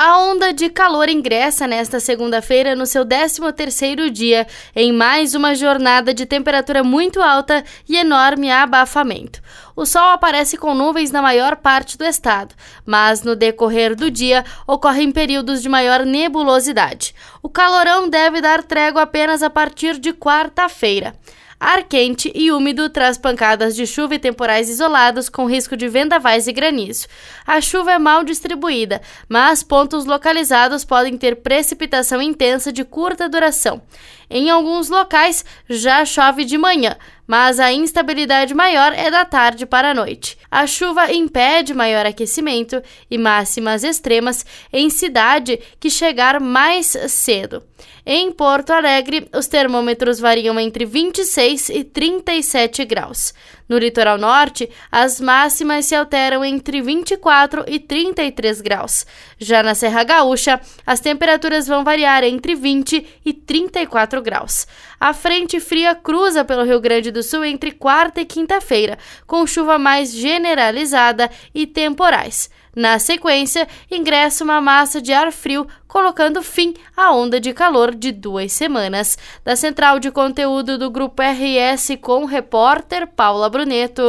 A onda de calor ingressa nesta segunda-feira no seu 13º dia, em mais uma jornada de temperatura muito alta e enorme abafamento. O sol aparece com nuvens na maior parte do estado, mas no decorrer do dia ocorrem períodos de maior nebulosidade. O calorão deve dar trégua apenas a partir de quarta-feira. Ar quente e úmido traz pancadas de chuva e temporais isolados com risco de vendavais e granizo. A chuva é mal distribuída, mas pontos localizados podem ter precipitação intensa de curta duração. Em alguns locais já chove de manhã, mas a instabilidade maior é da tarde para a noite. A chuva impede maior aquecimento e máximas extremas em cidade que chegar mais cedo. Em Porto Alegre, os termômetros variam entre 26 e 37 graus. No litoral norte, as máximas se alteram entre 24 e 33 graus. Já na Serra Gaúcha, as temperaturas vão variar entre 20 e 34 graus. A frente fria cruza pelo Rio Grande do Sul entre quarta e quinta-feira, com chuva mais generalizada e temporais. Na sequência, ingressa uma massa de ar frio, colocando fim à onda de calor de duas semanas. Da central de conteúdo do Grupo RS com o repórter Paula Bruneto.